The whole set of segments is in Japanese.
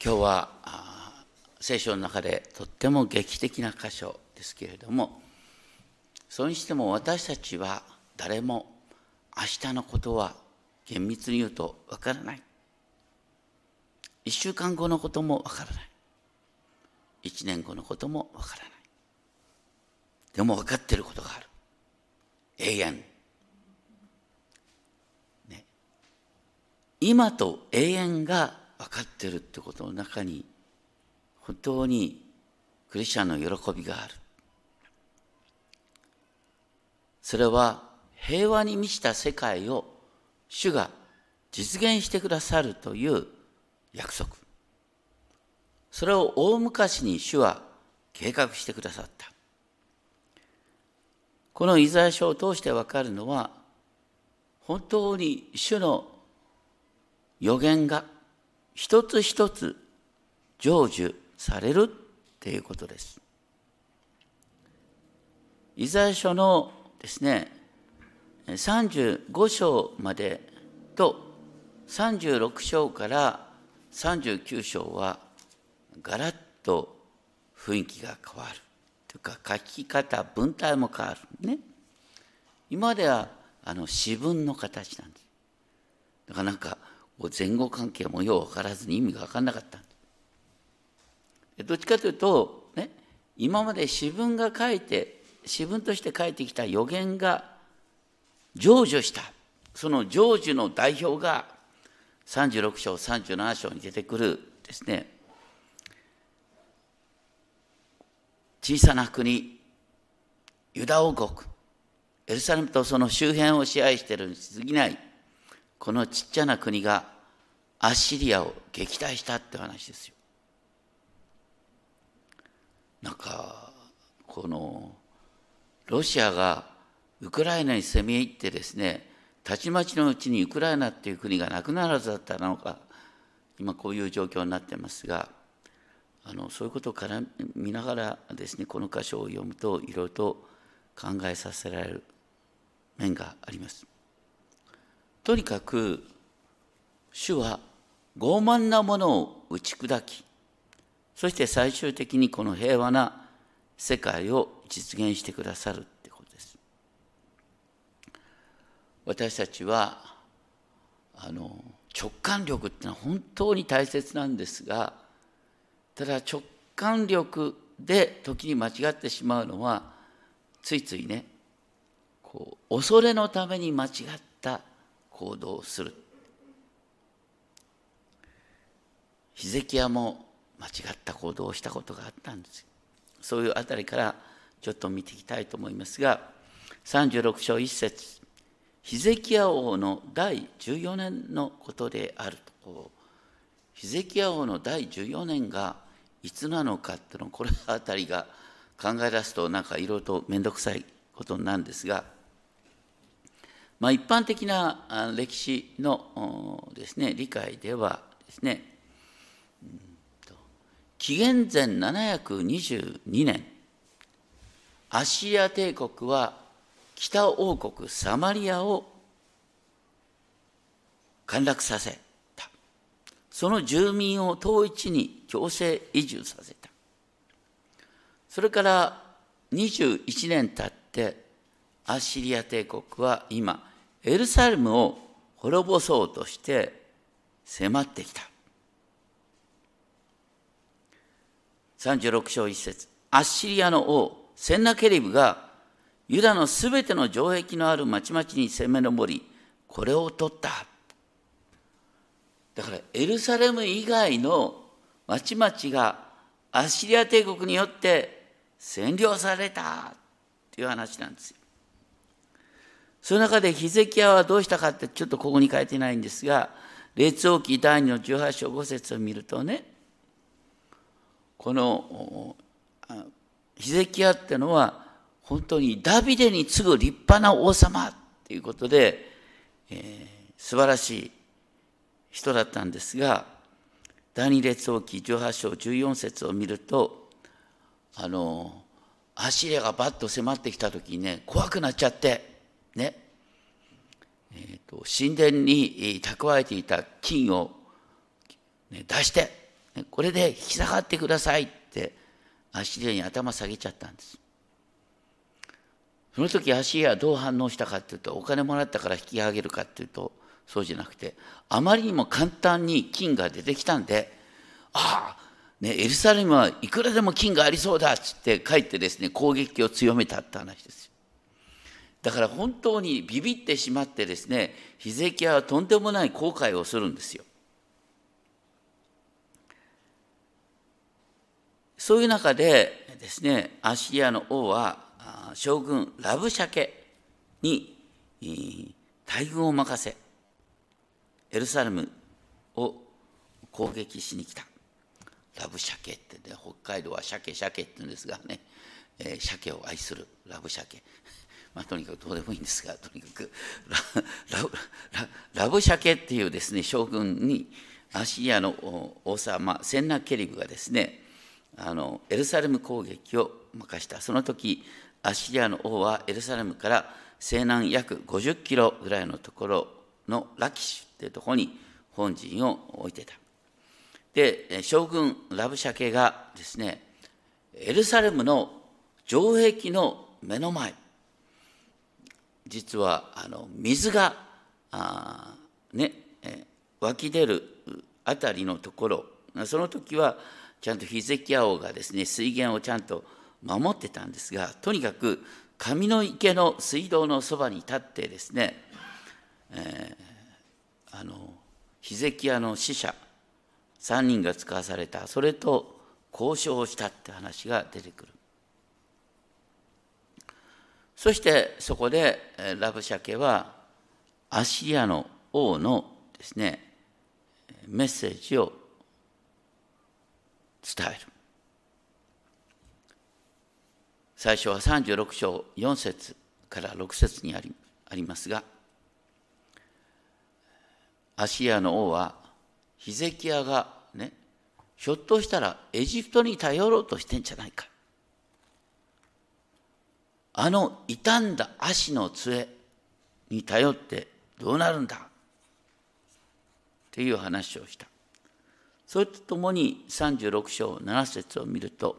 今日は聖書の中でとっても劇的な箇所ですけれどもそれにしても私たちは誰も明日のことは厳密に言うとわからない。一週間後のこともわからない。一年後のこともわからない。でも分かっていることがある。永遠、ね、今と永遠が分かってるってことの中に本当にクリスチャンの喜びがある。それは平和に満ちた世界を主が実現してくださるという約束。それを大昔に主は計画してくださった。このイザヤ書を通してわかるのは本当に主の予言が一つ一つ成就されるっていうことです。イザヤ書のですね35章までと36章から39章はガラッと雰囲気が変わるというか書き方文体も変わるね今ではあの詩文の形なんですだからなんか前後関係もよう分からずに意味が分からなかった。どっちかというと、ね、今まで詩文が書いて詩文として書いてきた予言が成就した。その成就の代表が36章37章に出てくるですね。小さな国ユダ王国。エルサレムとその周辺を支配しているに過ぎない。このちっちゃな国がアッシリアを撃退したって話ですよ。なんかこのロシアがウクライナに攻め入ってですねたちまちのうちにウクライナっていう国がなくならずだったのか今こういう状況になってますがあのそういうことをから見ながらですねこの箇所を読むといろいろと考えさせられる面があります。とにかく主は傲慢なものを打ち砕きそして最終的にこの平和な世界を実現してくださるってことです。私たちはあの直感力ってのは本当に大切なんですがただ直感力で時に間違ってしまうのはついついねこう恐れのために間違った行動する。ヒゼキヤも間違った行動をしたことがあったんです。そういうあたりからちょっと見ていきたいと思いますが36章1節ヒゼキヤ王の第14年のことであると。ヒゼキヤ王の第14年がいつなのかっていうのこれあたりが考え出すとなんかいろいろと面倒くさいことなんですが、まあ、一般的な歴史のですね理解ではですね紀元前722年アッシリア帝国は北王国サマリアを陥落させたその住民を統一に強制移住させた。それから21年経ってアッシリア帝国は今エルサレムを滅ぼそうとして迫ってきた。36章1節アッシリアの王センナケリブがユダのすべての城壁のある町々に攻め上りこれを取っただからエルサレム以外の町々がアッシリア帝国によって占領されたっていう話なんですよ。その中でヒゼキヤはどうしたかってちょっとここに書いてないんですが列王記第2の18章5節を見るとねこのヒゼキヤってのは本当にダビデに次ぐ立派な王様っていうことで、えー、素晴らしい人だったんですが第二列王記18章14節を見るとあのアッシリアがバッと迫ってきた時にね怖くなっちゃってねえーと、神殿に蓄えていた金を、ね、出して、これで引き下がってくださいってアシリアに頭下げちゃったんです。その時アシリアはどう反応したかっていうとお金もらったから引き上げるかっていうとそうじゃなくてあまりにも簡単に金が出てきたんでああね、エルサレムはいくらでも金がありそうだっつって帰ってですね攻撃を強めたって話ですだから本当にビビってしまってですねヒゼキヤはとんでもない後悔をするんですよ。そういう中でですねアシリアの王は将軍ラブシャケに大軍を任せエルサレムを攻撃しに来た。ラブ鮭ってね北海道は鮭鮭って言うんですがね、えー、鮭を愛するラブ鮭まあ、とにかくどうでもいいんですが とにかくラララブ鮭っていうですね将軍にアシリアの王様センナケリブがですねあのエルサレム攻撃を任した。その時アシリアの王はエルサレムから西南約50キロぐらいのところのラキシュっていうところに本陣を置いてた。で将軍ラブシャケがですねエルサレムの城壁の目の前実はあの水があ、ね、湧き出るあたりのところその時はちゃんとヒゼキヤ王がですね水源をちゃんと守ってたんですがとにかく上の池の水道のそばに立ってですね、えー、あのヒゼキヤの使者3人が使わされたそれと交渉をしたって話が出てくる。そしてそこでラブシャケはアシリアの王のですねメッセージを伝える最初は36章4節から6節にありありますがアシアの王はヒゼキヤがね、ひょっとしたらエジプトに頼ろうとしてんじゃないか。あの傷んだ足の杖に頼ってどうなるんだっていう話をした。それとともに36章7節を見ると、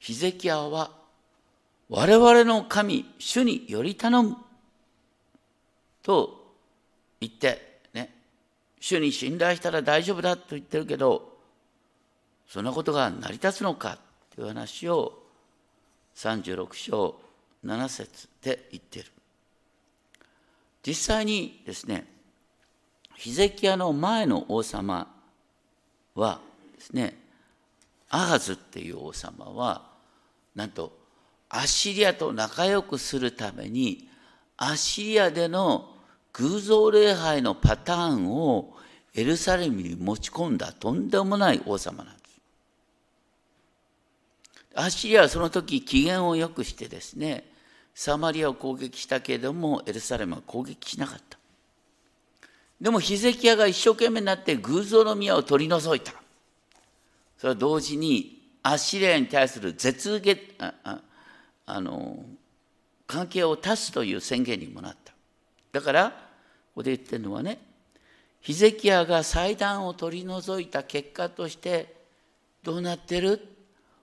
ヒゼキヤは我々の神、主により頼むと言ってね主に信頼したら大丈夫だと言ってるけどそんなことが成り立つのかという話を36章7節で言っている実際にですねヒゼキヤの前の王様はですねアハズっていう王様はなんとアッシリアと仲良くするためにアッシリアでの偶像礼拝のパターンをエルサレムに持ち込んだとんでもない王様なんです。アッシリアはその時機嫌を良くしてですねサマリアを攻撃したけれどもエルサレムは攻撃しなかった。でもヒゼキヤが一生懸命になって偶像の宮を取り除いた。それは同時にアッシリアに対する絶下ああの関係を断つという宣言にもなった。だからここで言ってるのはねヒゼキヤが祭壇を取り除いた結果としてどうなってる？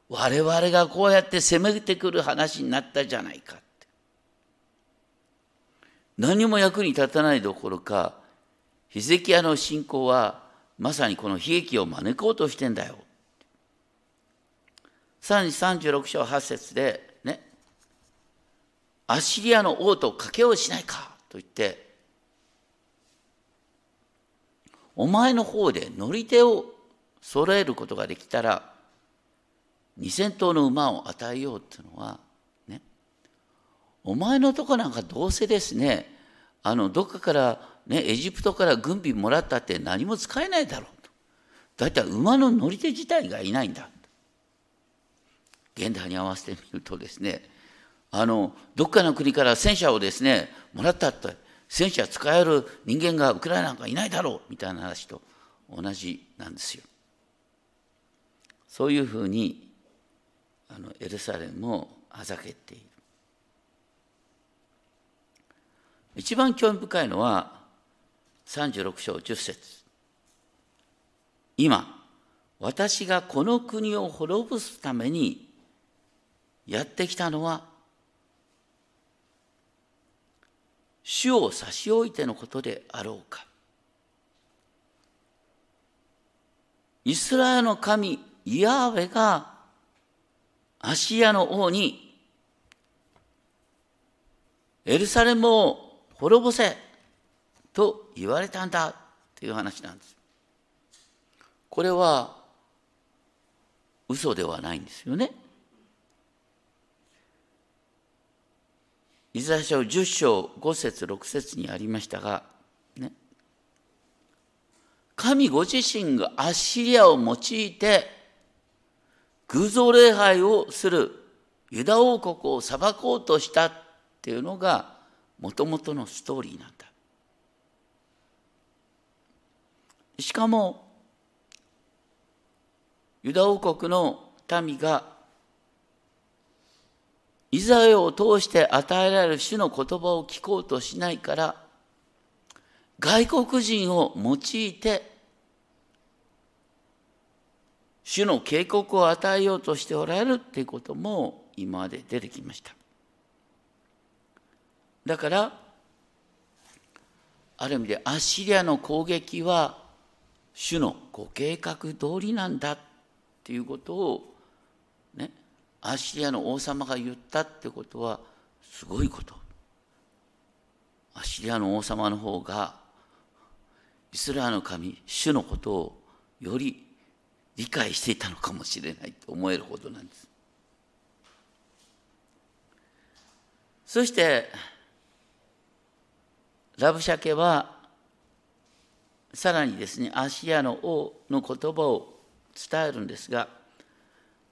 我々がこうやって攻めてくる話になったじゃないかって。何も役に立たないどころかヒゼキヤの信仰はまさにこの悲劇を招こうとしてんだよ。さらに36章8節でねアッシリアの王と賭けをしないかと言ってお前の方で乗り手を揃えることができたら2,000頭の馬を与えようっていうのはね。お前のとこなんかどうせですねあのどっかからねエジプトから軍備もらったって何も使えないだろうと。だいたい馬の乗り手自体がいないんだ。現代に合わせてみるとですねあのどっかの国から戦車をですねもらったって戦車使える人間がウクライナなんかいないだろうみたいな話と同じなんですよ。そういうふうにあのエルサレムをあざけている。一番興味深いのは36章10節今私がこの国を滅ぼすためにやってきたのは主を差し置いてのことであろうかイスラエルの神イヤーウェがアシアの王にエルサレムを滅ぼせと言われたんだという話なんです。これは嘘ではないんですよね。イザヤ書10章5節6節にありましたが、ね、神ご自身がアッシリアを用いて偶像礼拝をするユダ王国を裁こうとしたっていうのがもともとのストーリーなんだ。しかもユダ王国の民がイザヤを通して与えられる主の言葉を聞こうとしないから外国人を用いて主の警告を与えようとしておられるっていうことも今まで出てきました。だからある意味でアッシリアの攻撃は主のご計画通りなんだっていうことをねアッシリアの王様が言ったってことはすごいこと。アッシリアの王様の方がイスラエルの神主のことをより理解していたのかもしれないと思えるほどなんです。そしてラブシャケはさらにですねアシアの王の言葉を伝えるんですが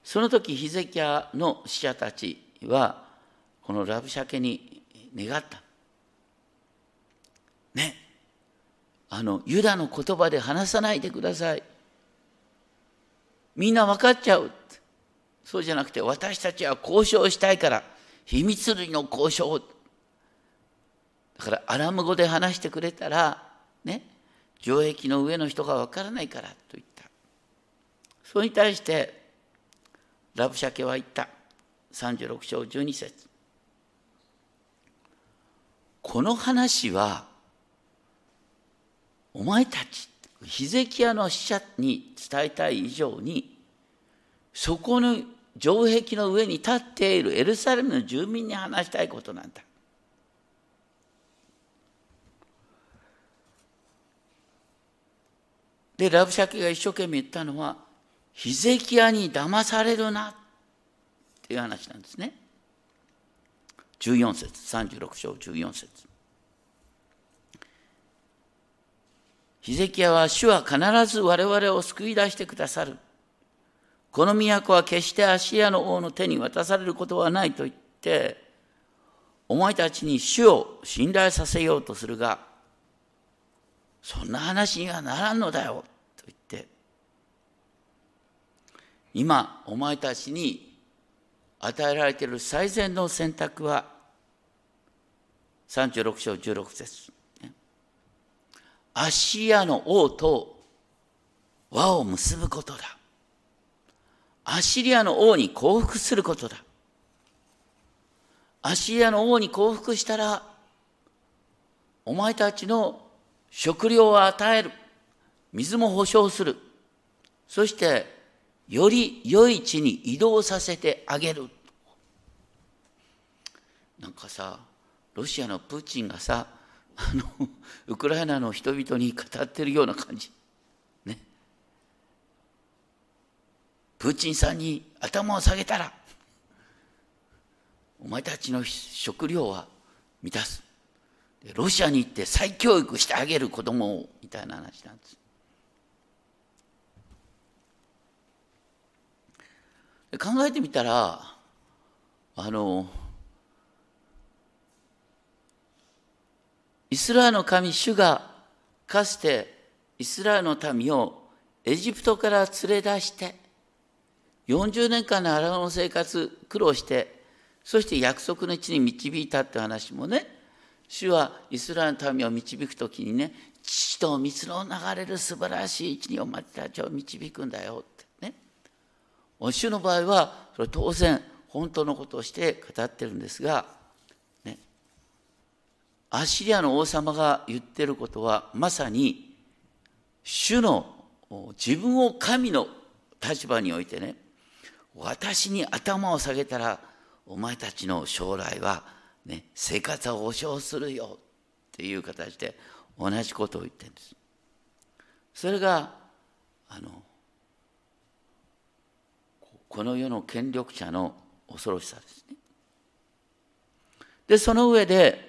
その時ヒゼキヤの使者たちはこのラブシャケに願った。ねあのユダの言葉で話さないでください。みんな分かっちゃう。そうじゃなくて私たちは交渉したいから秘密類の交渉。だからアラム語で話してくれたらね城壁の上の人が分からないからと言った。それに対してラブシャケは言った。36章12節この話はお前たちヒゼキヤの使者に伝えたい以上にそこの城壁の上に立っているエルサレムの住民に話したいことなんだ。でラブシャキが一生懸命言ったのはヒゼキヤに騙されるなっていう話なんですね。14節36章14節ヒゼキヤは主は必ず我々を救い出してくださる。この都は決してアシアの王の手に渡されることはないと言って、お前たちに主を信頼させようとするが、そんな話にはならんのだよ、と言って、今、お前たちに与えられている最善の選択は、36章16節アッシリアの王と和を結ぶことだ。アッシリアの王に降伏することだ。アッシリアの王に降伏したら、お前たちの食料を与える。水も保証する。そして、より良い地に移動させてあげる。なんかさ、ロシアのプーチンがさ、あのウクライナの人々に語ってるような感じ。ね。プーチンさんに頭を下げたら、お前たちの食料は満たす。ロシアに行って再教育してあげる子供をみたいな話なんです。考えてみたらあのイスラエルの神主がかつてイスラエルの民をエジプトから連れ出して40年間の荒野の生活苦労してそして約束の地に導いたって話もね主はイスラエルの民を導く時にね父と水の流れる素晴らしい一にお前たちを導くんだよってね。主の場合はそれ当然本当のことをして語ってるんですが、アッシリアの王様が言ってることはまさに主の自分を神の立場においてね私に頭を下げたらお前たちの将来は、ね、生活を保障するよっていう形で同じことを言ってるんです。それがあのこの世の権力者の恐ろしさですね。でその上で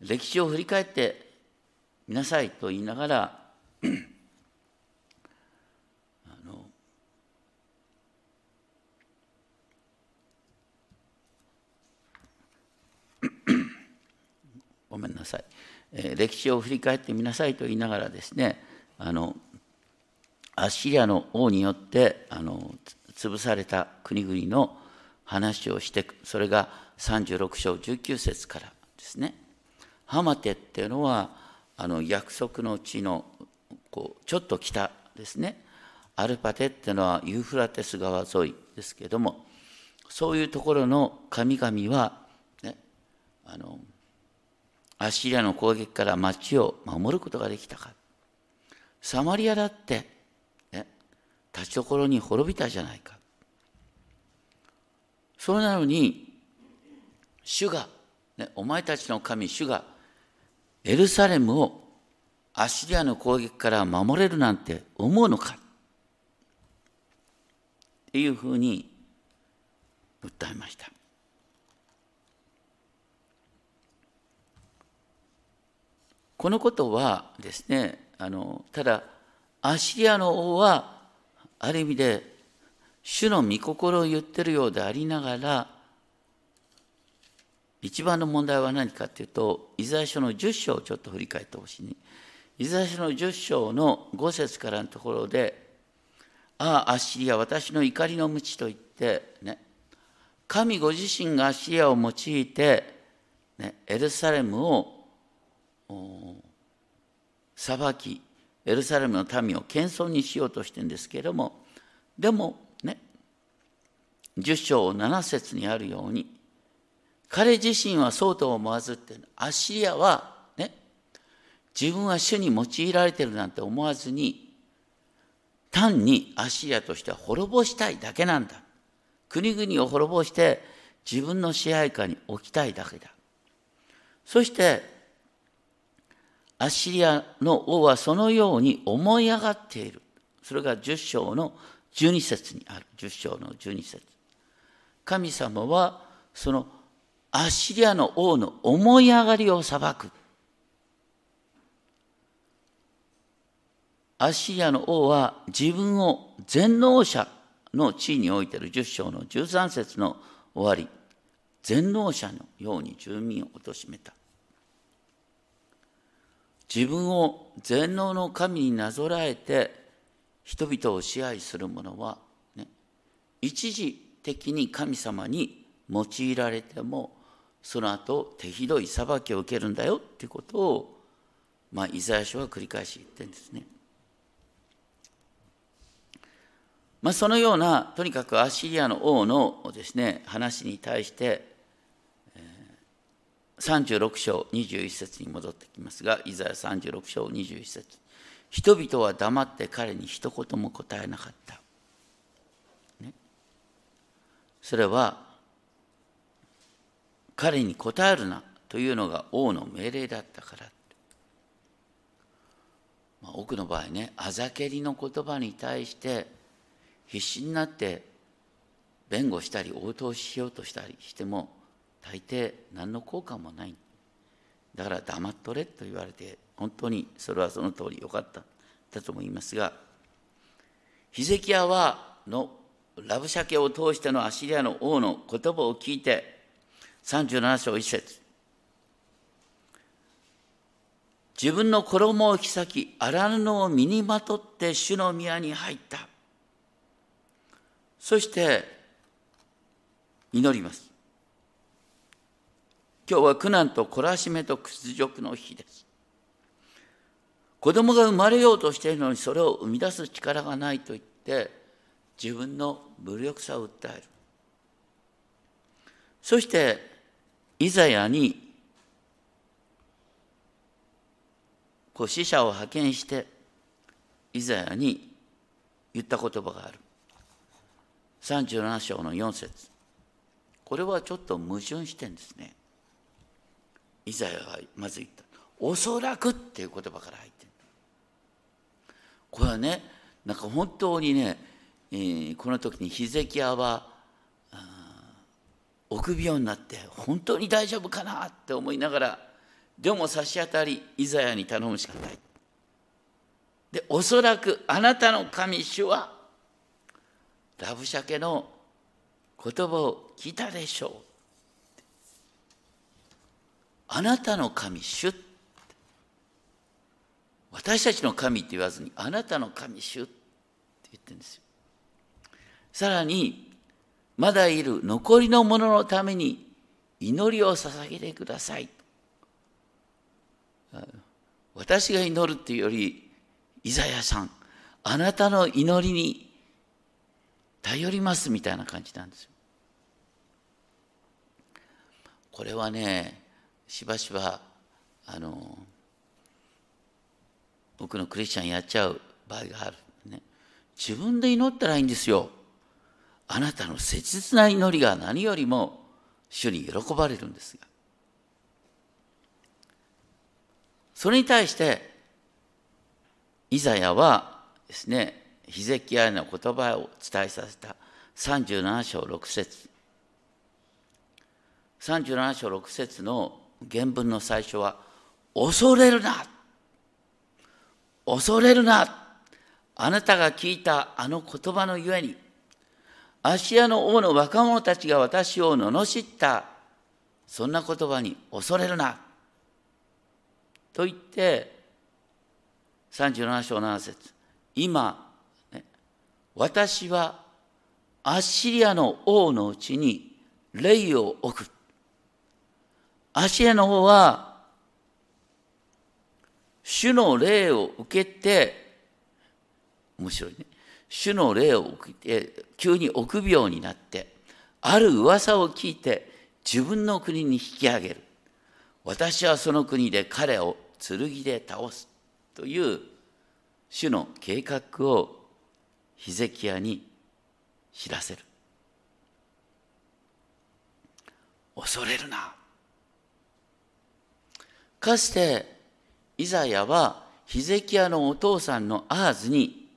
歴史を振り返ってみなさいと言いながらあのごめんなさい、えー、歴史を振り返ってみなさいと言いながらですねあのアッシリアの王によってあの潰された国々の話をしてそれが36章19節からですね。ハマテっていうのはあの約束の地のこうちょっと北ですねアルパテっていうのはユーフラテス川沿いですけどもそういうところの神々は、ね、あのアッシリアの攻撃から町を守ることができたか。サマリアだって、ね、立ちどころに滅びたじゃないか。それなのに、主が、ね、お前たちの神、主が、エルサレムをアッシリアの攻撃から守れるなんて思うのかっていうふうに訴えました。このことはですねあのただアッシリアの王はある意味で主の御心を言ってるようでありながら一番の問題は何かっていうとイザヤ書の10章をちょっと振り返ってほしい、ね、イザヤ書の10章の5節からのところで「ああアッシリア私の怒りの鞭」と言ってね神ご自身がアッシリアを用いて、ね、エルサレムを裁きエルサレムの民を謙遜にしようとしてるんですけれどもでもね10章7節にあるように彼自身はそうと思わずってアッシリアはね自分は主に用いられてるなんて思わずに単にアッシリアとしては滅ぼしたいだけなんだ国々を滅ぼして自分の支配下に置きたいだけだそしてアッシリアの王はそのように思い上がっている。それが10章の12節にある。10章の12節神様はそのアッシリアの王の思い上がりを裁く。アッシリアの王は自分を全能者の地位においている10章の13節の終わり、全能者のように住民を貶めた。自分を全能の神になぞらえて人々を支配する者は、ね、一時的に神様に用いられてもその後手ひどい裁きを受けるんだよっていうことを、まあ、イザヤ書は繰り返し言ってるんですね。まあ、そのようなとにかくアッシリアの王のですね話に対して36章21節に戻ってきますが、イザヤ36章21節人々は黙って彼に一言も答えなかった。ね、それは、彼に答えるなというのが王の命令だったから。まあ、多くの場合ね、あざけりの言葉に対して必死になって弁護したり応答しようとしたりしても大抵何の効果もないだから黙っとれと言われて本当にそれはその通りよかっただと思いますがヒゼキヤはのラブシャケを通してのアシリアの王の言葉を聞いて37章1節。自分の衣を引き裂き荒布を身にまとって主の宮に入った。そして祈ります。今日は苦難と懲らしめと屈辱の日です。子供が生まれようとしているのにそれを生み出す力がないと言って自分の無力さを訴える。そしてイザヤにこう死者を派遣してイザヤに言った言葉がある。37章の4節。これはちょっと矛盾してんですね。イザヤがまず言った。おそらくっていう言葉から入ってるこれはねなんか本当にね、えー、この時にヒゼキヤは臆病になって本当に大丈夫かなって思いながらでも差し当たりイザヤに頼むしかない。でおそらくあなたの神主はラブシャケの言葉を聞いたでしょう。あなたの神主私たちの神って言わずにあなたの神主って言ってるんですよ。さらにまだいる残りの者のために祈りを捧げてください私が祈るっていうよりイザヤさんあなたの祈りに頼りますみたいな感じなんですよ。これはねしばしばあの僕のクリスチャンやっちゃう場合がある、ね、自分で祈ったらいいんですよ。あなたの切実な祈りが何よりも主に喜ばれるんですが。それに対してイザヤはですねヒゼキヤの言葉を伝えさせた。37章6節。37章6節の原文の最初は「恐れるな」「恐れるな」あなたが聞いたあの言葉のゆえにアシアの王の若者たちが私を罵った。そんな言葉に恐れるな。と言って37章7節。今、ね、私はアッシリアの王のうちに霊を置く。アッシリアの王は主の霊を受けて面白いね。主の霊を急に臆病になってある噂を聞いて自分の国に引き上げる。私はその国で彼を剣で倒すという主の計画をヒゼキヤに知らせる。恐れるな。かつてイザヤはヒゼキヤのお父さんのアーズに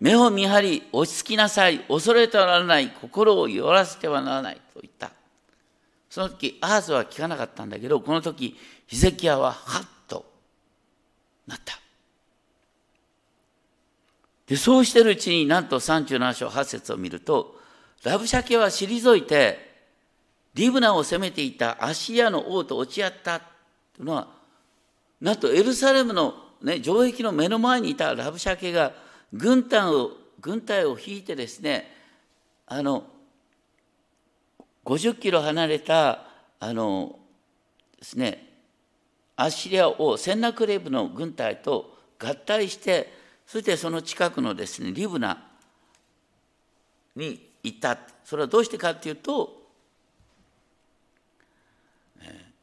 目を見張り落ち着きなさい。恐れてはならない。心を弱らせてはならない。と言った。その時アーズは聞かなかったんだけどこの時ヒゼキヤはハッとなった。でそうしてるうちになんと37章8節を見るとラブシャケは退いてリブナを攻めていたアシアの王と落ち合ったというのはなんとエルサレムの、ね、城壁の目の前にいたラブシャケが軍隊を軍隊を引いてですねあの50キロ離れたあのですねアッシリア王センナクレブの軍隊と合体してそしてその近くのですねリブナに行った。それはどうしてかっていうと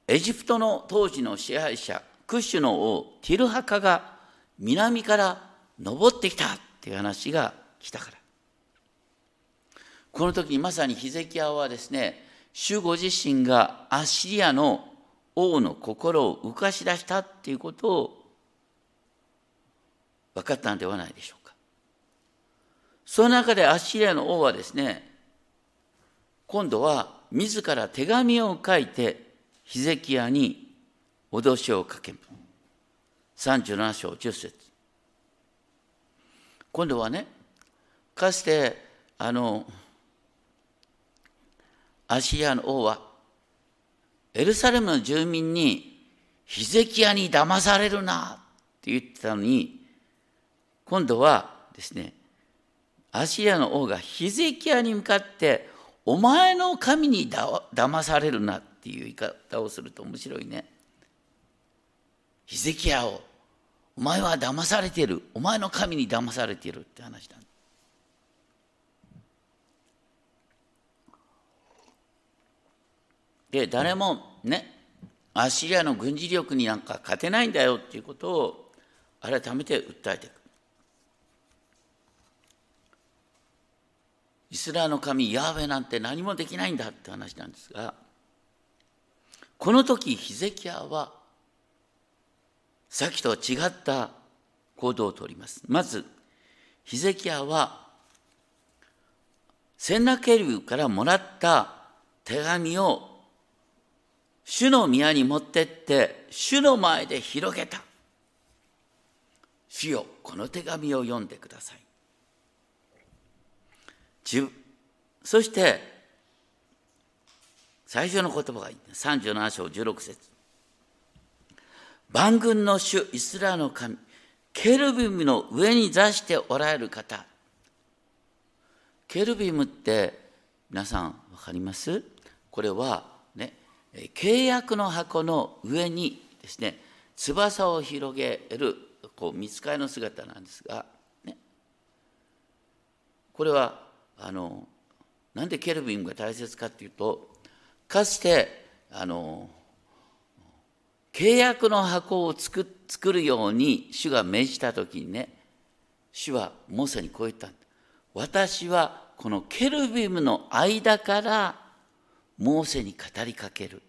エジプトの当時の支配者クッシュの王ティルハカが南から登ってきたっていう話が来たから。この時にまさにヒゼキヤはですね主ご自身がアッシリアの王の心を浮かし出したっていうことを分かったのではないでしょうか。その中でアッシリアの王はですね今度は自ら手紙を書いてヒゼキヤに脅しをかける。37章10節。今度はねかつてあのアシリアの王はエルサレムの住民にヒゼキヤに騙されるなって言ってたのに今度はですねアシリアの王がヒゼキヤに向かってお前の神にだ騙されるなっていう言い方をすると面白いね。ヒゼキヤをお前は騙されてる。お前の神に騙されてるって話なんで誰もねアッシリアの軍事力になんか勝てないんだよっていうことを改めて訴えていく。イスラエルの神ヤーウェなんて何もできないんだって話なんですがこの時ヒゼキヤはさっきと違った行動をとります。まずヒゼキヤはセンナケルブからもらった手紙を主の宮に持ってって主の前で広げた。主よこの手紙を読んでください。そして最初の言葉が37章16節。万軍の主イスラエルの神ケルビムの上に座しておられる方。ケルビムって皆さん分かります？これはね契約の箱の上にですね翼を広げるこう見つかりの姿なんですが、ね、これはあのなんでケルビンが大切かっていうとかつてあの契約の箱を作作るように主が命じた時にね主はモーセにこう言った私はこのケルビムの間からモーセに語りかける。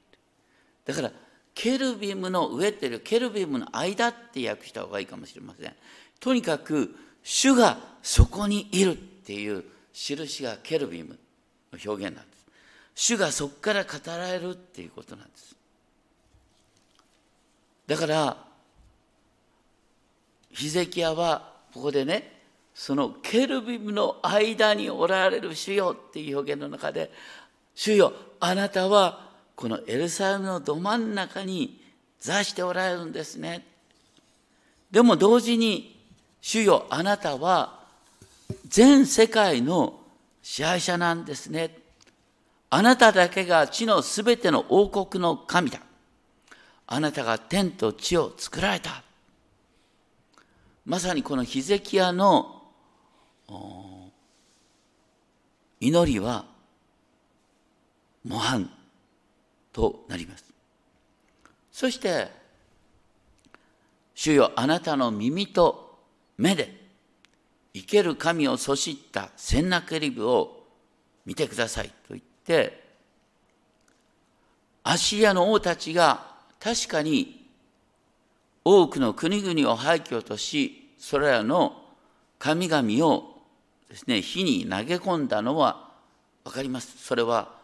だからケルビムの上っていうケルビムの間って訳した方がいいかもしれません。とにかく主がそこにいるっていう印がケルビムの表現なんです。主がそこから語られるっていうことなんです。だからヒゼキヤはここでねそのケルビムの間におられる主よっていう表現の中で主よあなたはこのエルサレムのど真ん中に座しておられるんですね。でも同時に、主よ、あなたは全世界の支配者なんですね。あなただけが地のすべての王国の神だ。あなたが天と地を作られた。まさにこのヒゼキヤの祈りは模範となります。そして、主よあなたの耳と目で生ける神をそしったセンナケリブを見てくださいと言って、アシリアの王たちが確かに多くの国々を廃墟とし、それらの神々をですね、火に投げ込んだのは分かります。それは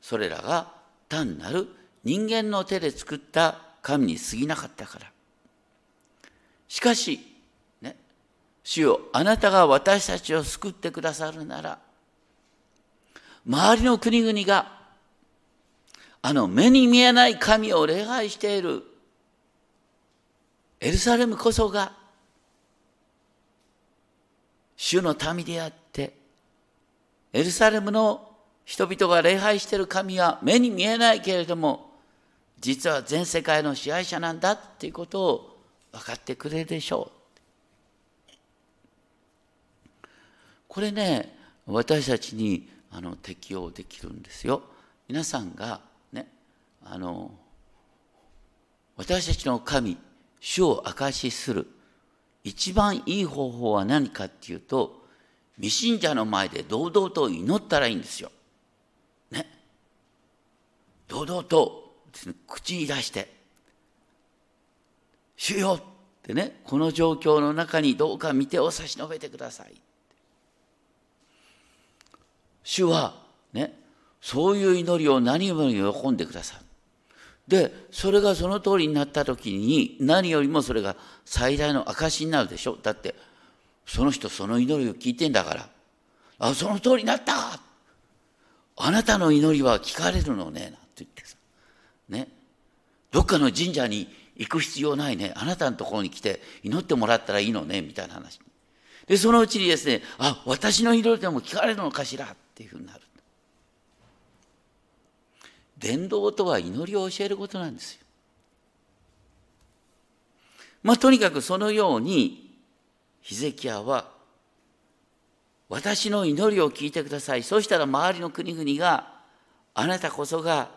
それらが単なる人間の手で作った神に過ぎなかったから。しかし、ね、主よ、あなたが私たちを救ってくださるなら、周りの国々が、あの目に見えない神を礼拝しているエルサレムこそが、主の民であって、エルサレムの人々が礼拝している神は目に見えないけれども実は全世界の支配者なんだっていうことを分かってくれるでしょう。これね私たちにあの適用できるんですよ。皆さんがあの私たちの神主を証しする一番いい方法は何かっていうと未信者の前で堂々と祈ったらいいんですよ。ね堂々と口に出して「主よ!」ってねこの状況の中にどうか見てを差し伸べてください。主はねそういう祈りを何よりも喜んでくださる。でそれがその通りになった時に何よりもそれが最大の証になるでしょだってその人その祈りを聞いてんだからあその通りになったあなたの祈りは聞かれるのね、なんて言ってさ。ね。どっかの神社に行く必要ないね。あなたのところに来て祈ってもらったらいいのね、みたいな話。で、そのうちにですね、あ、私の祈りでも聞かれるのかしらっていうふうになる。伝道とは祈りを教えることなんですよ。まあ、とにかくそのように、ヒゼキヤは、私の祈りを聞いてください。そうしたら周りの国々が、あなたこそが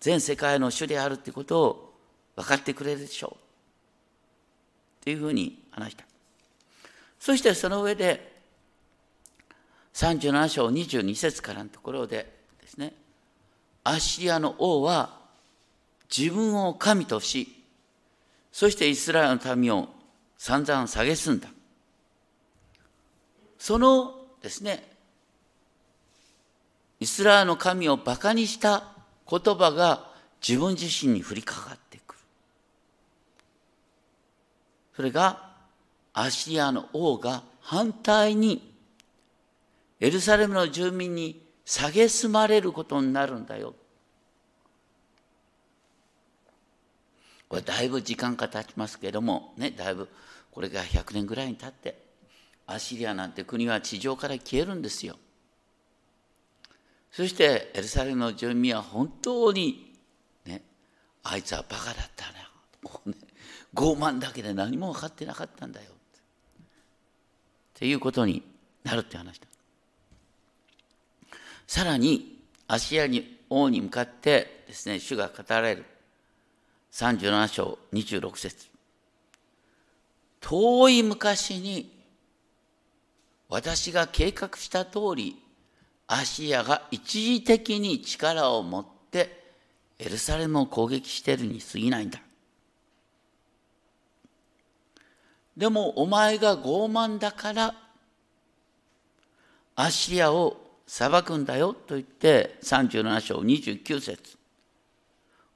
全世界の主であるってことを分かってくれるでしょう。っていうふうに話した。そしてその上で、37章22節からのところでですね、アッシリアの王は自分を神とし、そしてイスラエルの民を散々蔑んだ。そのですね、イスラエルの神を馬鹿にした言葉が自分自身に降りかかってくる。それがアシリアの王が反対にエルサレムの住民に蔑まれることになるんだよ。これだいぶ時間が経ちますけれどもねだいぶこれが100年ぐらいに経ってアシリアなんて国は地上から消えるんですよ。そしてエルサレムの住民は本当にねあいつはバカだったねね傲慢だけで何も分かってなかったんだよっていうことになるって話だ。さらにアシアに王に向かってですね主が語られる37章26節遠い昔に私が計画した通りアシアが一時的に力を持ってエルサレムを攻撃しているに過ぎないんだ。でもお前が傲慢だからアシアを裁くんだよと言って37章29節。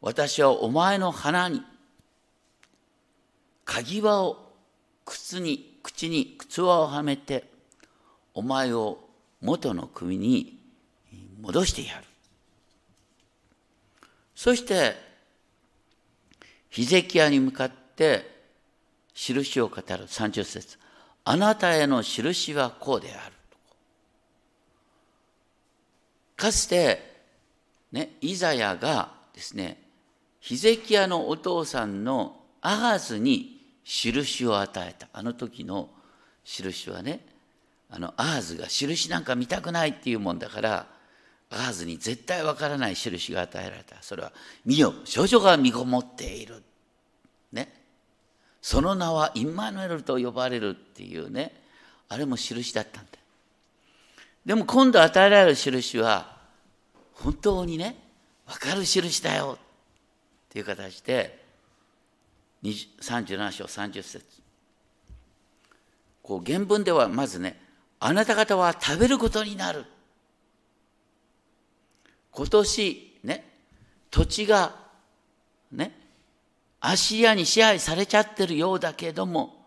私はお前の鼻に鍵輪を靴に口に靴輪をはめてお前を元の首に戻してやる。そしてヒゼキヤに向かって印を語る。30節。あなたへの印はこうである。かつて、ね、イザヤがですね、ヒゼキヤのお父さんのアハズに印を与えた。あの時の印はね、あのアハズが印なんか見たくないっていうもんだから、アハズに絶対わからない印が与えられた。それは、見よ、少女が身ごもっている。ね。その名はインマヌエルと呼ばれるっていうね、あれも印だったんだ。でも今度与えられる印は本当にね分かる印だよ。っていう形で37章30節。こう原文ではまずねあなた方は食べることになる。今年ね土地がねアシリアに支配されちゃってるようだけども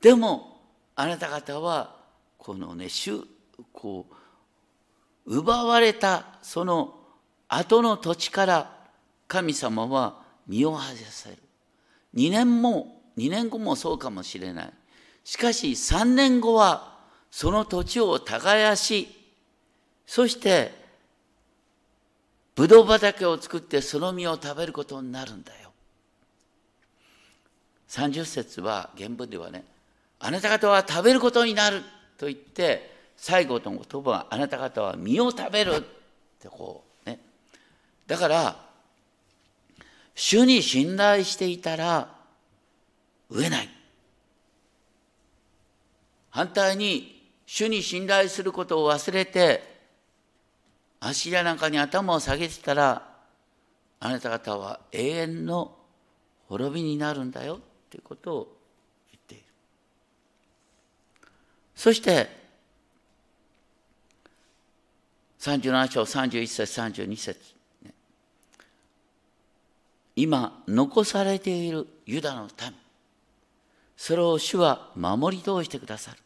でもあなた方はこのねこう奪われたその後の土地から神様は身を外される。2年も2年後もそうかもしれない。しかし3年後はその土地を耕しそしてブドウ畑を作ってその実を食べることになるんだよ。30節は原文ではねあなた方は食べることになると言って最後の言葉はあなた方は実を食べるってこうね。だから主に信頼していたら飢えない。反対に主に信頼することを忘れて足やなんかに頭を下げてたらあなた方は永遠の滅びになるんだよっていうことを言っている。そして37章31節32節。今残されているユダの民。それを主は守り通してくださる。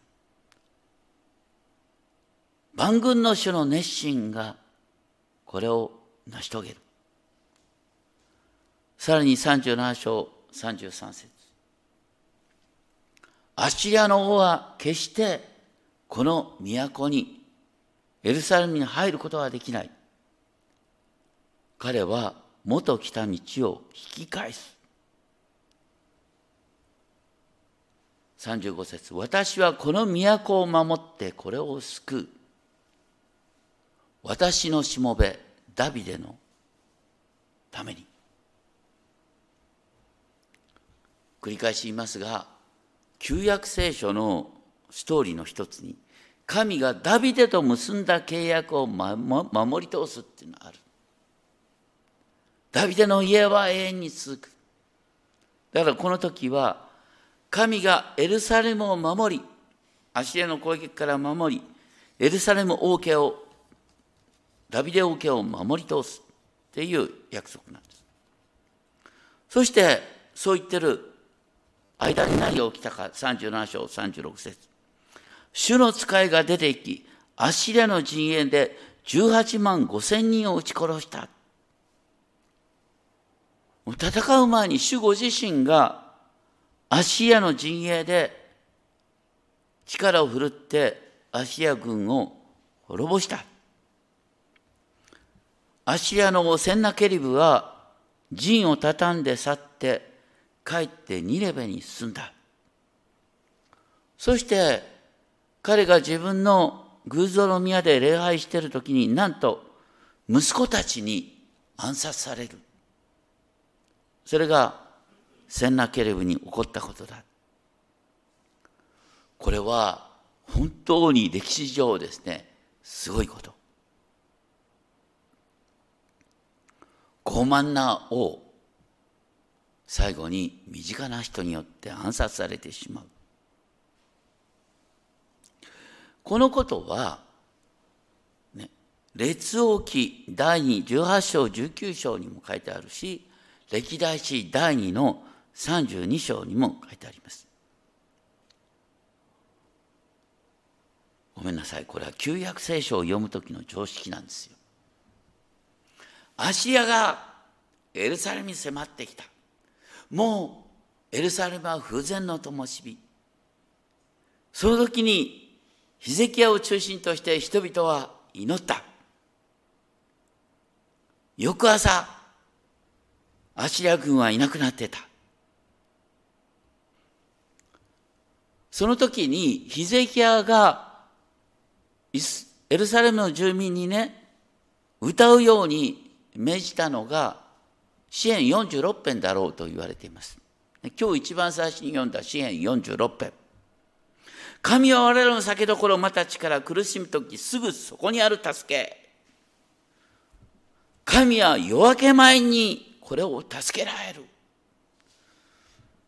万軍の主の熱心がこれを成し遂げる。さらに37章33節。アッシリアの王は決してこの都にエルサレムに入ることはできない。彼は元来た道を引き返す。35節私はこの都を守ってこれを救う。私のしもべ、ダビデのために。繰り返し言いますが、旧約聖書のストーリーの一つに、神がダビデと結んだ契約を守り通すっていうのがある。ダビデの家は永遠に続く。だからこの時は、神がエルサレムを守り、アシリアの攻撃から守り、エルサレム王家を、ダビデ王家を守り通すっていう約束なんです。そして、そう言ってる間に何が起きたか、37章36節主の使いが出て行き、アシリアの陣営で18万5千人を撃ち殺した。戦う前に主ご自身がアシリアの陣営で力を振るってアシリア軍を滅ぼした。アシリアのセンナケリブは陣を畳んで去って帰ってニレベに進んだ。そして彼が自分の偶像の宮で礼拝している時になんと息子たちに暗殺される。それがセンナケレブに起こったことだ。これは本当に歴史上ですね、すごいこと。傲慢な王、最後に身近な人によって暗殺されてしまう。このことは、ね、列王記第2、18章、19章にも書いてあるし、歴代史第2の32章にも書いてあります。ごめんなさい、これは旧約聖書を読む時の常識なんですよ。アシアがエルサレムに迫ってきた。もうエルサレムは風前の灯火。その時にヒゼキヤを中心として人々は祈った。翌朝、アシリア軍はいなくなってた。その時にヒゼキヤがエルサレムの住民にね、歌うように命じたのが詩篇46編だろうと言われています。今日一番最初に読んだ詩篇46編。神は我々の酒どころまた力苦しむ時すぐそこにある助け。神は夜明け前にこれを助けられる。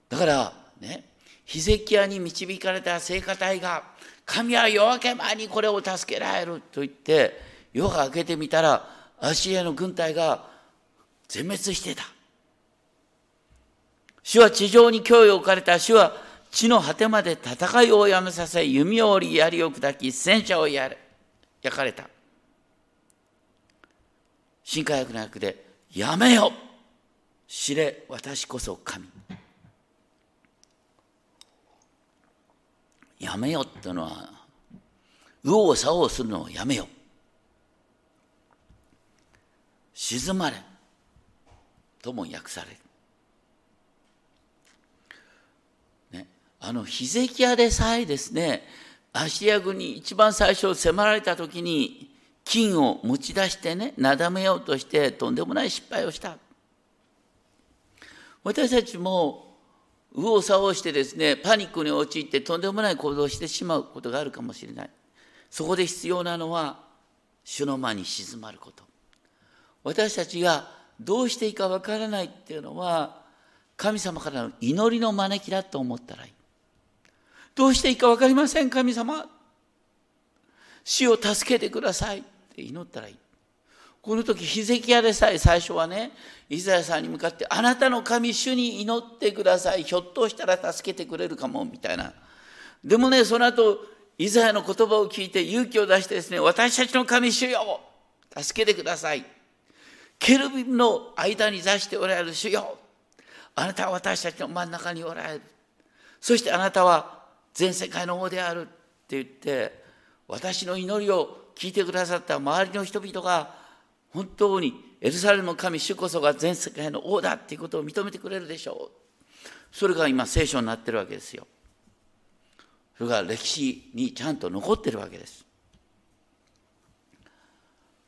だからね、ヒゼキヤに導かれた聖歌隊が神は夜明け前にこれを助けられると言って夜が明けてみたらアシリアの軍隊が全滅してた。主は地上に脅威を置かれた。主は地の果てまで戦いをやめさせ、弓を折り、槍を砕き、戦車をやれ焼かれた。新化薬の役で、やめよ知れ、私こそ神。やめよってのは、右往左往するのをやめよ。静まれ。とも訳される。ね、あのヒゼキヤでさえですねアシリア軍に一番最初迫られた時に金を持ち出してねなだめようとしてとんでもない失敗をした。私たちも右往左往してですねパニックに陥ってとんでもない行動をしてしまうことがあるかもしれない。そこで必要なのは主の間に静まること。私たちがどうしていいかわからないっていうのは神様からの祈りの招きだと思ったらいい。どうしていいか分かりません神様。死を助けてください。って祈ったらいい。この時ヒゼキヤでさえ最初はねイザヤさんに向かって「あなたの神主に祈ってください。ひょっとしたら助けてくれるかも」みたいな。でもねその後イザヤの言葉を聞いて勇気を出してですね「私たちの神主よ。助けてください」ケルビンの間に座しておられる主よ。あなたは私たちの真ん中におられる。そしてあなたは全世界の王であるって言って私の祈りを聞いてくださった周りの人々が本当にエルサレムの神主こそが全世界の王だっていうことを認めてくれるでしょう。それが今聖書になってるわけですよ。それが歴史にちゃんと残ってるわけです。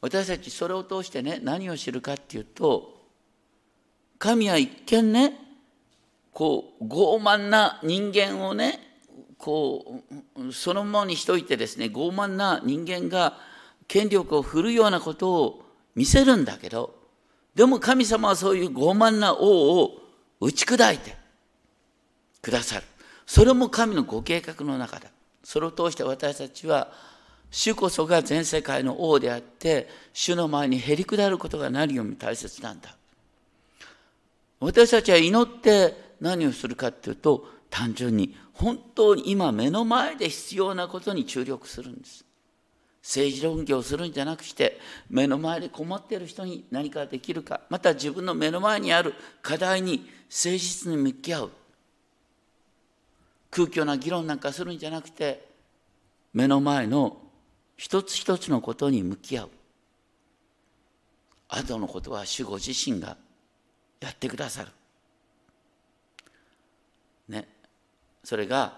私たちそれを通してね何を知るかっていうと神は一見ねこう傲慢な人間をねこうそのままにしといてですね傲慢な人間が権力を振るようなことを見せるんだけどでも神様はそういう傲慢な王を打ち砕いてくださる。それも神のご計画の中だ。それを通して私たちは主こそが全世界の王であって主の前にへり下ることが何より大切なんだ。私たちは祈って何をするかっていうと単純に本当に今目の前で必要なことに注力するんです。政治論議をするんじゃなくして目の前で困っている人に何かできるかまた自分の目の前にある課題に誠実に向き合う。空虚な議論なんかするんじゃなくて目の前の一つ一つのことに向き合う。後のことは主ご自身がやってくださるねそれが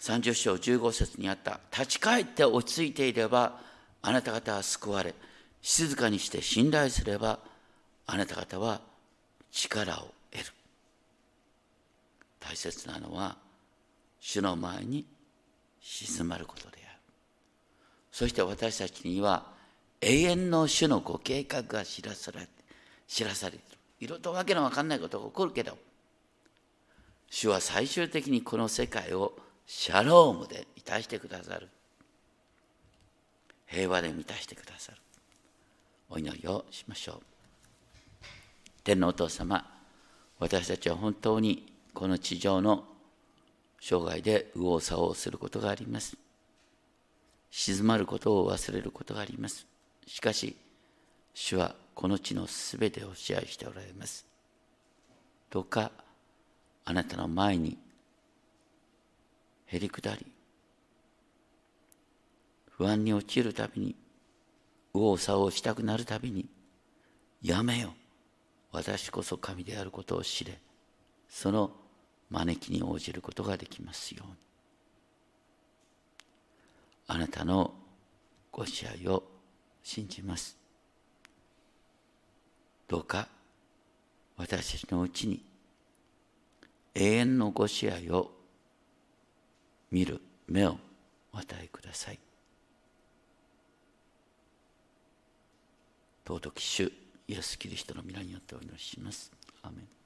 30章15節にあった「立ち返って落ち着いていればあなた方は救われ静かにして信頼すればあなた方は力を得る」大切なのは主の前に静まることである。そして私たちには永遠の主のご計画が知らされ知らされている。いろいろとわけのわかんないことが起こるけど主は最終的にこの世界をシャロームで満たしてくださる。平和で満たしてくださる。お祈りをしましょう。天皇お父様私たちは本当にこの地上の生涯で右往左往することがあります。静まることを忘れることがあります。しかし主はこの地のすべてを支配しておられます。どうかあなたの前にへりくだり不安に陥るたびに右往左往したくなるたびにやめよ私こそ神であることを知れ。その招きに応じることができますように。あなたのご支配を信じます。どうか私のうちに永遠のご支配を見る目をお与えください。尊き主イエス・キリストの皆によってお祈りします。アメン。